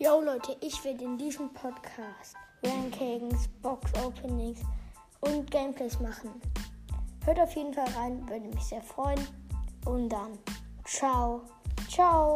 Yo Leute, ich werde in diesem Podcast Rankings, Box Openings und Gameplays machen. Hört auf jeden Fall rein, würde mich sehr freuen. Und dann, ciao, ciao.